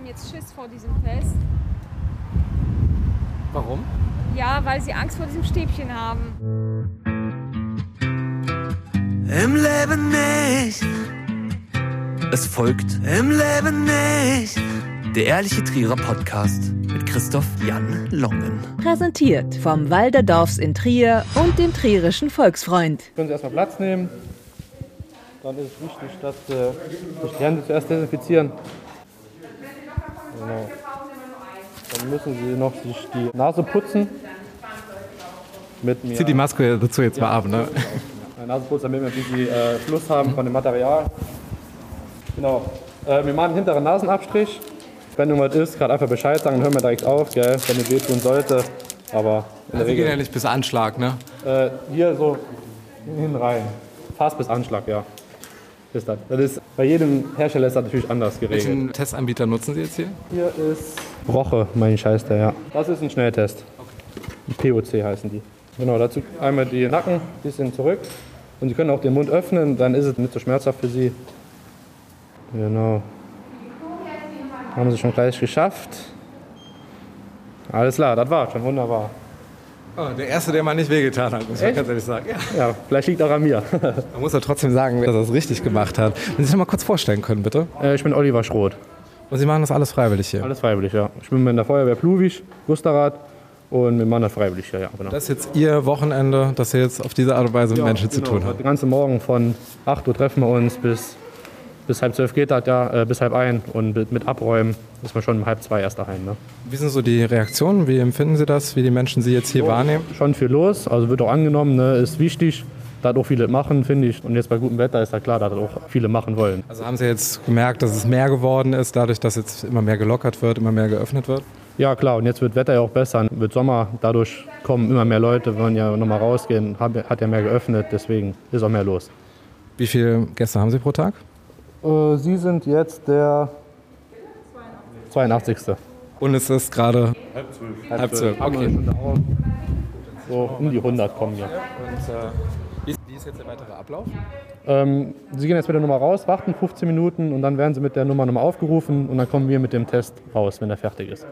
haben jetzt Schiss vor diesem Test. Warum? Ja, weil sie Angst vor diesem Stäbchen haben. Im Leben nicht. Es folgt Im Leben nicht. Der ehrliche Trierer Podcast mit Christoph Jan Longen. Präsentiert vom Walderdorfs in Trier und dem Trierischen Volksfreund. Können Sie erstmal Platz nehmen. Dann ist es wichtig, dass äh, die Hände zuerst desinfizieren. Genau. Dann müssen Sie noch sich die Nase putzen. Mit mir. Zieh die Maske dazu jetzt mal ab, ne? Putzen, damit wir ein bisschen äh, Fluss haben von dem Material. Genau. Äh, wir machen einen hinteren Nasenabstrich. Wenn irgendwas ist, gerade einfach Bescheid sagen, dann hören wir direkt auf, gell, wenn es wehtun sollte. Aber in der Sie gehen ja Regel nicht bis Anschlag, ne? äh, hier so hin rein. Fast bis Anschlag, ja. Ist das. das ist, bei jedem Hersteller ist das natürlich anders geregelt. Welchen Testanbieter nutzen Sie jetzt hier? Hier ist Roche, mein Scheiß der, ja. Das ist ein Schnelltest. POC heißen die. Genau, dazu einmal die Nacken ein bisschen zurück. Und Sie können auch den Mund öffnen, dann ist es nicht so schmerzhaft für Sie. Genau. Haben Sie schon gleich geschafft. Alles klar, das war schon wunderbar. Oh, der Erste, der mal nicht wehgetan hat, muss man ganz ehrlich sagen. Ja. Ja, vielleicht liegt auch an mir. Man muss ja trotzdem sagen, dass er es richtig gemacht hat. Wenn Sie sich noch mal kurz vorstellen können, bitte. Äh, ich bin Oliver Schroth. Und Sie machen das alles freiwillig hier. Alles freiwillig, ja. Ich bin in der Feuerwehr Pluwig, Gusterrad und machen das freiwillig hier, ja, genau. Das ist jetzt Ihr Wochenende, dass Sie jetzt auf diese Art und Weise mit Ja, Menschen zu genau. tun haben. Den ganzen Morgen von 8 Uhr treffen wir uns bis, bis halb zwölf geht das ja, äh, bis halb ein und mit, mit Abräumen ist man schon um halb zwei erst daheim. Ne? Wie sind so die Reaktionen? Wie empfinden Sie das, wie die Menschen Sie jetzt hier wahrnehmen? Schon viel los, also wird auch angenommen, ne? ist wichtig, dass auch viele machen, finde ich. Und jetzt bei gutem Wetter ist ja klar, dass das auch viele machen wollen. Also haben Sie jetzt gemerkt, dass es mehr geworden ist, dadurch, dass jetzt immer mehr gelockert wird, immer mehr geöffnet wird? Ja klar, und jetzt wird Wetter ja auch besser, wird Sommer, dadurch kommen immer mehr Leute, wollen ja nochmal rausgehen, hat, hat ja mehr geöffnet, deswegen ist auch mehr los. Wie viele Gäste haben Sie pro Tag? Äh, Sie sind jetzt der 82. Und es ist gerade halb zwölf. Okay. So um die 100 kommen hier. Und, äh, wie, ist, wie ist jetzt der weitere Ablauf? Ähm, Sie gehen jetzt mit der Nummer raus, warten 15 Minuten und dann werden Sie mit der Nummer nochmal aufgerufen und dann kommen wir mit dem Test raus, wenn er fertig ist.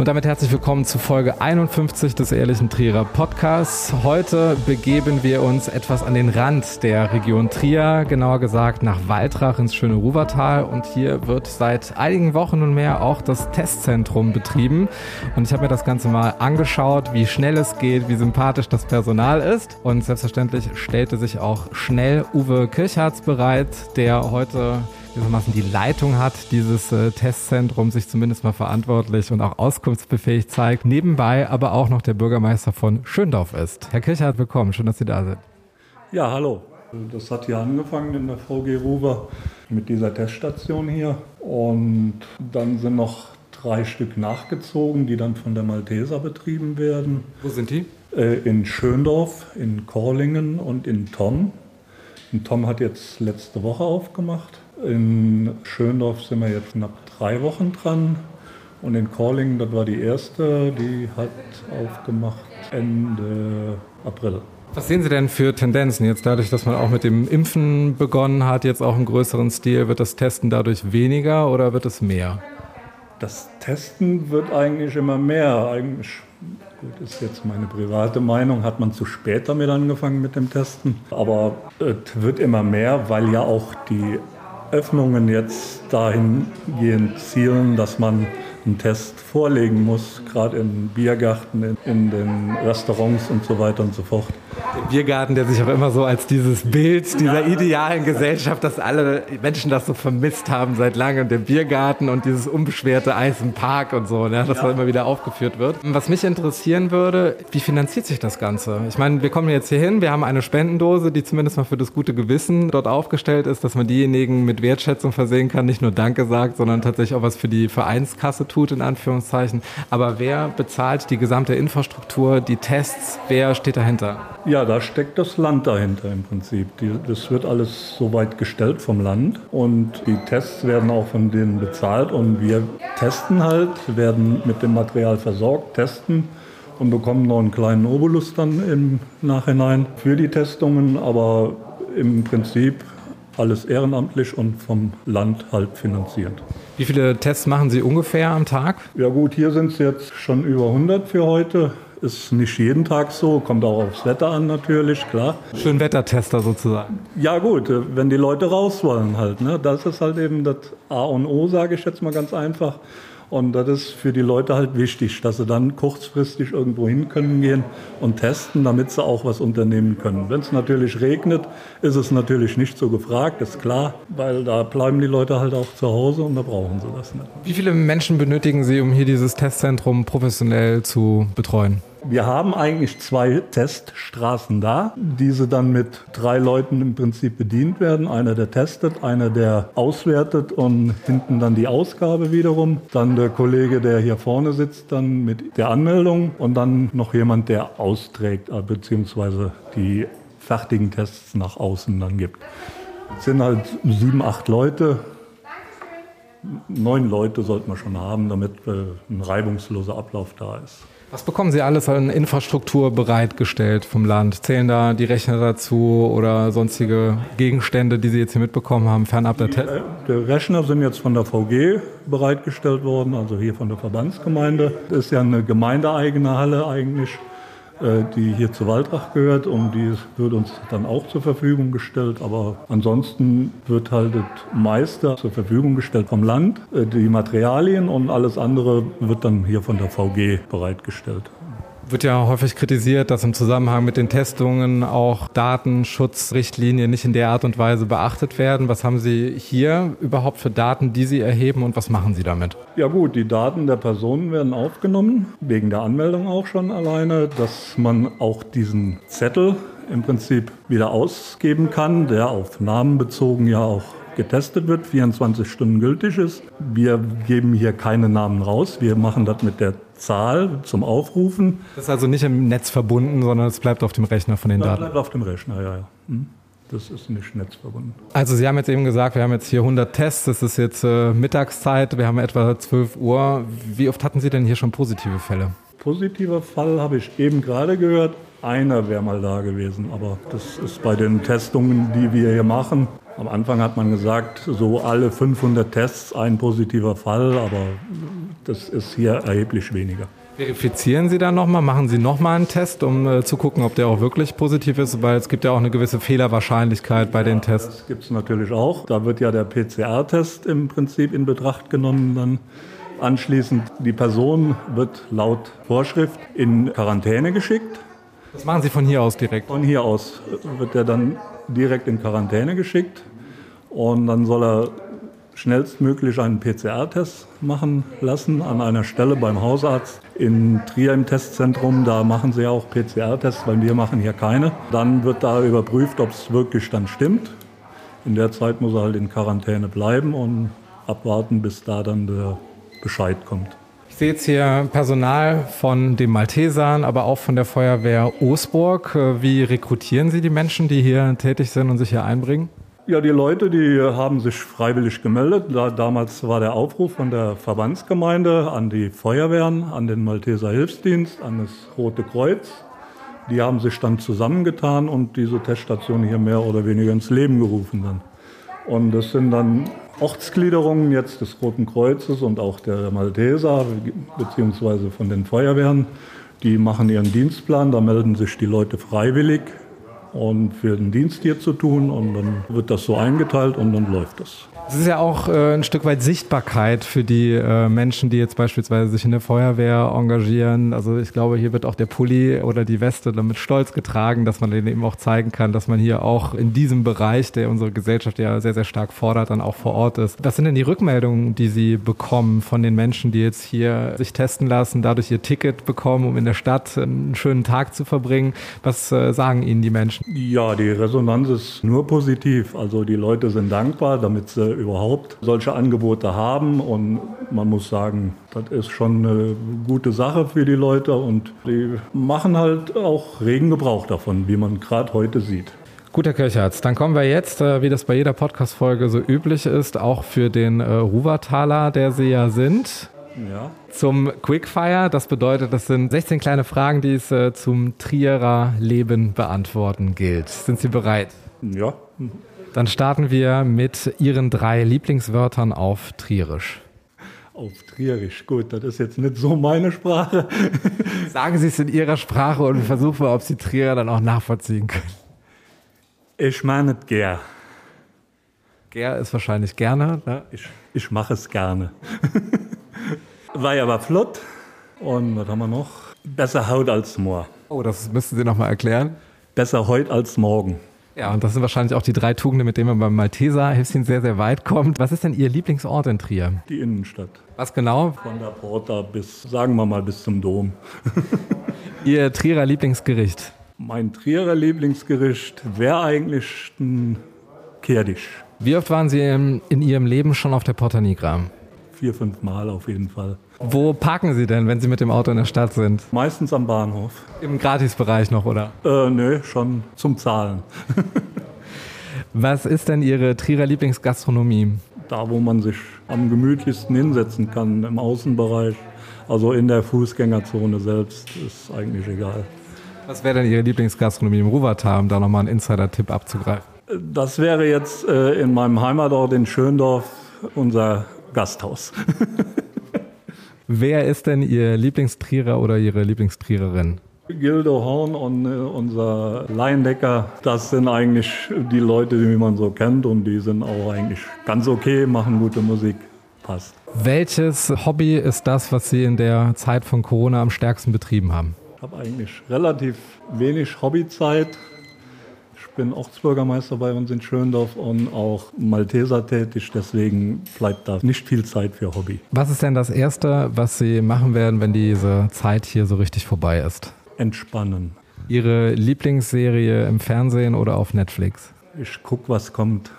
Und damit herzlich willkommen zu Folge 51 des Ehrlichen Trierer Podcasts. Heute begeben wir uns etwas an den Rand der Region Trier, genauer gesagt nach Waldrach ins schöne Ruwertal. Und hier wird seit einigen Wochen nunmehr auch das Testzentrum betrieben. Und ich habe mir das Ganze mal angeschaut, wie schnell es geht, wie sympathisch das Personal ist. Und selbstverständlich stellte sich auch schnell Uwe Kirchhartz bereit, der heute gewissermaßen die Leitung hat dieses äh, Testzentrum, sich zumindest mal verantwortlich und auch auskunftsbefähig zeigt. Nebenbei aber auch noch der Bürgermeister von Schöndorf ist. Herr Kirchhardt, willkommen. Schön, dass Sie da sind. Ja, hallo. Das hat hier angefangen in der VG Ruwer mit dieser Teststation hier. Und dann sind noch drei Stück nachgezogen, die dann von der Malteser betrieben werden. Wo sind die? Äh, In Schöndorf, in Korlingen und in Tom. Und Tom hat jetzt letzte Woche aufgemacht. In Schöndorf sind wir jetzt knapp drei Wochen dran. Und in Korlingen, das war die erste, die hat aufgemacht Ende April. Was sehen Sie denn für Tendenzen jetzt dadurch, dass man auch mit dem Impfen begonnen hat, jetzt auch im größeren Stil? Wird das Testen dadurch weniger oder wird es mehr? Das Testen wird eigentlich immer mehr. Eigentlich, gut, ist jetzt meine private Meinung, hat man zu spät damit angefangen mit dem Testen. Aber es wird immer mehr, weil ja auch die Öffnungen jetzt dahingehend zielen, dass man einen Test vorlegen muss, gerade in Biergärten, in, in den Restaurants und so weiter und so fort. Der Biergarten, der sich auch immer so als dieses Bild dieser idealen Gesellschaft, dass alle Menschen das so vermisst haben seit langem, der Biergarten und dieses unbeschwerte Eis im Park und so, ne, dass das immer wieder aufgeführt wird. Was mich interessieren würde, wie finanziert sich das Ganze? Ich meine, wir kommen jetzt hier hin, wir haben eine Spendendose, die zumindest mal für das gute Gewissen dort aufgestellt ist, dass man diejenigen mit Wertschätzung versehen kann, nicht nur Danke sagt, sondern tatsächlich auch was für die Vereinskasse tut, in Anführungszeichen. Aber wer bezahlt die gesamte Infrastruktur, die Tests, wer steht dahinter? Ja, da steckt das Land dahinter im Prinzip. Die, das wird alles soweit gestellt vom Land und die Tests werden auch von denen bezahlt und wir testen halt, werden mit dem Material versorgt, testen und bekommen noch einen kleinen Obolus dann im Nachhinein für die Testungen, aber im Prinzip alles ehrenamtlich und vom Land halt finanziert. Wie viele Tests machen Sie ungefähr am Tag? Ja gut, hier sind es jetzt schon über 100 für heute. Ist nicht jeden Tag so, kommt auch aufs Wetter an natürlich, klar. Schönwettertester sozusagen. Ja gut, äh, wenn die Leute raus wollen halt. Ne? Das ist halt eben das A und O, sage ich jetzt mal ganz einfach. Und das ist für die Leute halt wichtig, dass sie dann kurzfristig irgendwo hin können gehen und testen, damit sie auch was unternehmen können. Wenn es natürlich regnet, ist es natürlich nicht so gefragt, ist klar, weil da bleiben die Leute halt auch zu Hause und da brauchen sie das nicht. Wie viele Menschen benötigen Sie, um hier dieses Testzentrum professionell zu betreuen? Wir haben eigentlich zwei Teststraßen da, diese dann mit drei Leuten im Prinzip bedient werden. Einer, der testet, einer, der auswertet und hinten dann die Ausgabe wiederum. Dann der Kollege, der hier vorne sitzt, dann mit der Anmeldung und dann noch jemand, der austrägt, äh, beziehungsweise die fertigen Tests nach außen dann gibt. Es sind halt sieben, acht Leute. Neun Leute sollte man schon haben, damit äh, ein reibungsloser Ablauf da ist. Was bekommen Sie alles an Infrastruktur bereitgestellt vom Land? Zählen da die Rechner dazu oder sonstige Gegenstände, die Sie jetzt hier mitbekommen haben, fernab der Test? Äh, Die Rechner sind jetzt von der VG bereitgestellt worden, also hier von der Verbandsgemeinde. Das ist ja eine gemeindeeigene Halle eigentlich, die hier zu Waldrach gehört und die wird uns dann auch zur Verfügung gestellt. Aber ansonsten wird halt das meiste zur Verfügung gestellt vom Land, äh, die Materialien und alles andere wird dann hier von der VG bereitgestellt. Wird ja häufig kritisiert, dass im Zusammenhang mit den Testungen auch Datenschutzrichtlinien nicht in der Art und Weise beachtet werden. Was haben Sie hier überhaupt für Daten, die Sie erheben und was machen Sie damit? Ja gut, die Daten der Personen werden aufgenommen, wegen der Anmeldung auch schon alleine, dass man auch diesen Zettel im Prinzip wieder ausgeben kann, der auf Namen bezogen ja auch getestet wird, 24 Stunden gültig ist. Wir geben hier keine Namen raus, wir machen das mit der Zahl zum Aufrufen. Das ist also nicht im Netz verbunden, sondern es bleibt auf dem Rechner von den Das Daten. bleibt auf dem Rechner, ja, ja. Hm. Das ist nicht netzverbunden. Also Sie haben jetzt eben gesagt, wir haben jetzt hier 100 Tests, es ist jetzt äh, Mittagszeit, wir haben etwa 12 Uhr. Wie oft hatten Sie denn hier schon positive Fälle? Positiver Fall habe ich eben gerade gehört. Einer wäre mal da gewesen, aber das ist bei den Testungen, die wir hier machen. Am Anfang hat man gesagt, so alle 500 Tests ein positiver Fall, aber das ist hier erheblich weniger. Verifizieren Sie dann nochmal, machen Sie nochmal einen Test, um äh, zu gucken, ob der auch wirklich positiv ist, weil es gibt ja auch eine gewisse Fehlerwahrscheinlichkeit bei den Tests. Das gibt es natürlich auch. Da wird ja der PCR-Test im Prinzip in Betracht genommen dann. Anschließend, die Person wird laut Vorschrift in Quarantäne geschickt. Das machen Sie von hier aus direkt. Von hier aus wird er dann direkt in Quarantäne geschickt und dann soll er schnellstmöglich einen PCR-Test machen lassen an einer Stelle beim Hausarzt in Trier im Testzentrum. Da machen sie auch PCR-Tests, weil wir machen hier keine. Dann wird da überprüft, ob es wirklich dann stimmt. In der Zeit muss er halt in Quarantäne bleiben und abwarten, bis da dann der Bescheid kommt. Ich sehe jetzt hier Personal von den Maltesern, aber auch von der Feuerwehr Osburg. Äh, Wie rekrutieren Sie die Menschen, die hier tätig sind und sich hier einbringen? Ja, die Leute, die haben sich freiwillig gemeldet. Da, damals war der Aufruf von der Verbandsgemeinde an die Feuerwehren, an den Malteser Hilfsdienst, an das Rote Kreuz. Die haben sich dann zusammengetan und diese Teststation hier mehr oder weniger ins Leben gerufen dann. Und das sind dann Ortsgliederungen jetzt des Roten Kreuzes und auch der Malteser, beziehungsweise von den Feuerwehren. Die machen ihren Dienstplan, da melden sich die Leute freiwillig und für den Dienst hier zu tun und dann wird das so eingeteilt und dann läuft das. Es ist ja auch äh, ein Stück weit Sichtbarkeit für die äh, Menschen, die jetzt beispielsweise sich in der Feuerwehr engagieren. Also ich glaube, hier wird auch der Pulli oder die Weste damit stolz getragen, dass man denen eben auch zeigen kann, dass man hier auch in diesem Bereich, der unsere Gesellschaft ja sehr, sehr stark fordert, dann auch vor Ort ist. Was sind denn die Rückmeldungen, die Sie bekommen von den Menschen, die jetzt hier sich testen lassen, dadurch ihr Ticket bekommen, um in der Stadt einen schönen Tag zu verbringen? Was äh, sagen Ihnen die Menschen? Ja, die Resonanz ist nur positiv. Also die Leute sind dankbar, damit sie überhaupt solche Angebote haben. Und man muss sagen, das ist schon eine gute Sache für die Leute. Und die machen halt auch regen Gebrauch davon, wie man gerade heute sieht. Gut, Herr Kirchhardt, dann kommen wir jetzt, äh, wie das bei jeder Podcast-Folge so üblich ist, auch für den äh, Ruwertaler, der Sie ja sind, Ja. zum Quickfire. Das bedeutet, das sind 16 kleine Fragen, die es äh, zum Trierer Leben beantworten gilt. Sind Sie bereit? Ja, Dann starten wir mit Ihren drei Lieblingswörtern auf Trierisch. auf Trierisch. Gut, das ist jetzt nicht so meine Sprache. Sagen Sie es in Ihrer Sprache und wir versuchen mal, ob Sie Trierer dann auch nachvollziehen können. Ich meine es gern. Ger ist wahrscheinlich gerne. Ne? Ich, ich mache es gerne. War ja aber flott. Und was haben wir noch? Besser Haut als Moor. Oh, das müssten Sie nochmal erklären. Besser heute als morgen. Ja, und das sind wahrscheinlich auch die drei Tugenden, mit denen man beim Malteser Häschen sehr, sehr weit kommt. Was ist denn Ihr Lieblingsort in Trier? Die Innenstadt. Was genau? Von der Porta bis, sagen wir mal, bis zum Dom. Ihr Trierer Lieblingsgericht? Mein Trierer Lieblingsgericht wäre eigentlich ein Kerdisch. Wie oft waren Sie in Ihrem Leben schon auf der Porta Nigra? Vier, fünf Mal auf jeden Fall. Wo parken Sie denn, wenn Sie mit dem Auto in der Stadt sind? Meistens am Bahnhof. Im Gratisbereich noch, oder? Äh, nö, schon zum Zahlen. Was ist denn Ihre Trierer Lieblingsgastronomie? Da, wo man sich am gemütlichsten hinsetzen kann, im Außenbereich. Also in der Fußgängerzone selbst, ist eigentlich egal. Was wäre denn Ihre Lieblingsgastronomie im Ruwertal, um da nochmal einen Insider-Tipp abzugreifen? Das wäre jetzt äh, in meinem Heimatort in Schöndorf unser Gasthaus. Wer ist denn Ihr Lieblingstrierer oder Ihre Lieblingstriererin? Gildo Horn und äh, unser Laiendecker, das sind eigentlich die Leute, die man so kennt und die sind auch eigentlich ganz okay, machen gute Musik, passt. Welches Hobby ist das, was Sie in der Zeit von Corona am stärksten betrieben haben? Ich habe eigentlich relativ wenig Hobbyzeit. Ich bin Ortsbürgermeister bei uns in Schöndorf und auch Malteser tätig, deswegen bleibt da nicht viel Zeit für Hobby. Was ist denn das Erste, was Sie machen werden, wenn diese Zeit hier so richtig vorbei ist? Entspannen. Ihre Lieblingsserie im Fernsehen oder auf Netflix? Ich gucke, was kommt.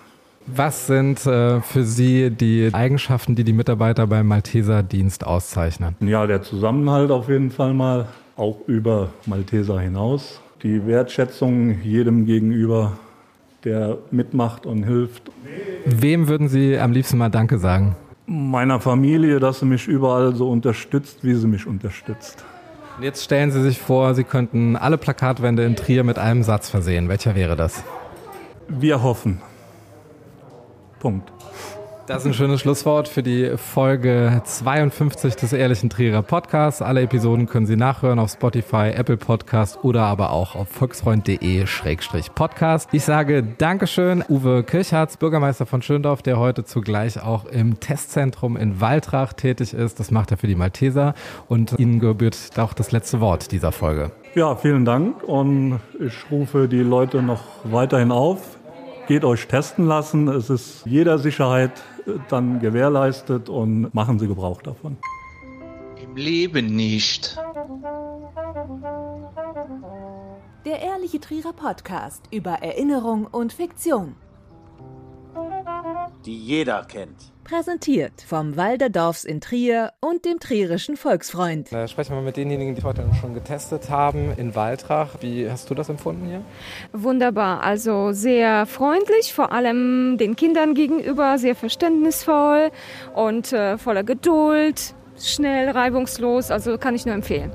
Was sind äh, für Sie die Eigenschaften, die die Mitarbeiter beim Malteser Dienst auszeichnen? Ja, der Zusammenhalt auf jeden Fall mal, auch über Malteser hinaus. Die Wertschätzung jedem gegenüber, der mitmacht und hilft. Wem würden Sie am liebsten mal Danke sagen? Meiner Familie, dass sie mich überall so unterstützt, wie sie mich unterstützt. Jetzt stellen Sie sich vor, Sie könnten alle Plakatwände in Trier mit einem Satz versehen. Welcher wäre das? Wir hoffen. Punkt. Das ist ein schönes Schlusswort für die Folge 52 des Ehrlichen Trierer Podcasts. Alle Episoden können Sie nachhören auf Spotify, Apple Podcast oder aber auch auf volksfreund.de-podcast. Ich sage Dankeschön, Uwe Kirchhartz, Bürgermeister von Schöndorf, der heute zugleich auch im Testzentrum in Waltrach tätig ist. Das macht er für die Malteser und Ihnen gebührt auch das letzte Wort dieser Folge. Ja, vielen Dank und ich rufe die Leute noch weiterhin auf. Geht euch testen lassen. Es ist jeder Sicherheit dann gewährleistet und machen Sie Gebrauch davon. Im Leben nicht. Der Ehrliche Trierer Podcast über Erinnerung und Fiktion. Die jeder kennt. Präsentiert vom Walder Dorfs in Trier und dem Trierischen Volksfreund. Da sprechen wir mit denjenigen, die heute schon getestet haben in Waltrach. Wie hast du das empfunden hier? Wunderbar, also sehr freundlich, vor allem den Kindern gegenüber, sehr verständnisvoll und äh, voller Geduld, schnell, reibungslos, also kann ich nur empfehlen.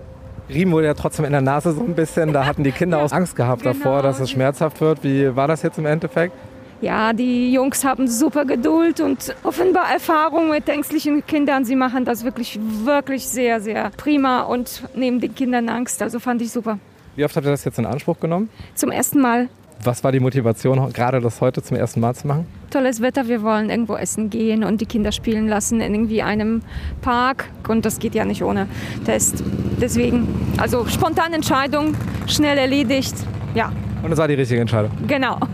Riemen wurde ja trotzdem in der Nase so ein bisschen. Da hatten die Kinder auch Angst gehabt Genau. davor, dass es schmerzhaft wird. Wie war das jetzt im Endeffekt? Ja, die Jungs haben super Geduld und offenbar Erfahrung mit ängstlichen Kindern. Sie machen das wirklich, wirklich sehr, sehr prima und nehmen den Kindern Angst. Also fand ich super. Wie oft habt ihr das jetzt in Anspruch genommen? Zum ersten Mal Was war die Motivation, gerade das heute zum ersten Mal zu machen? tolles Wetter, wir wollen irgendwo essen gehen und die Kinder spielen lassen in irgendwie einem Park und das geht ja nicht ohne Test. Deswegen, also spontane Entscheidung, schnell erledigt. Ja, Und es war die richtige Entscheidung. genau.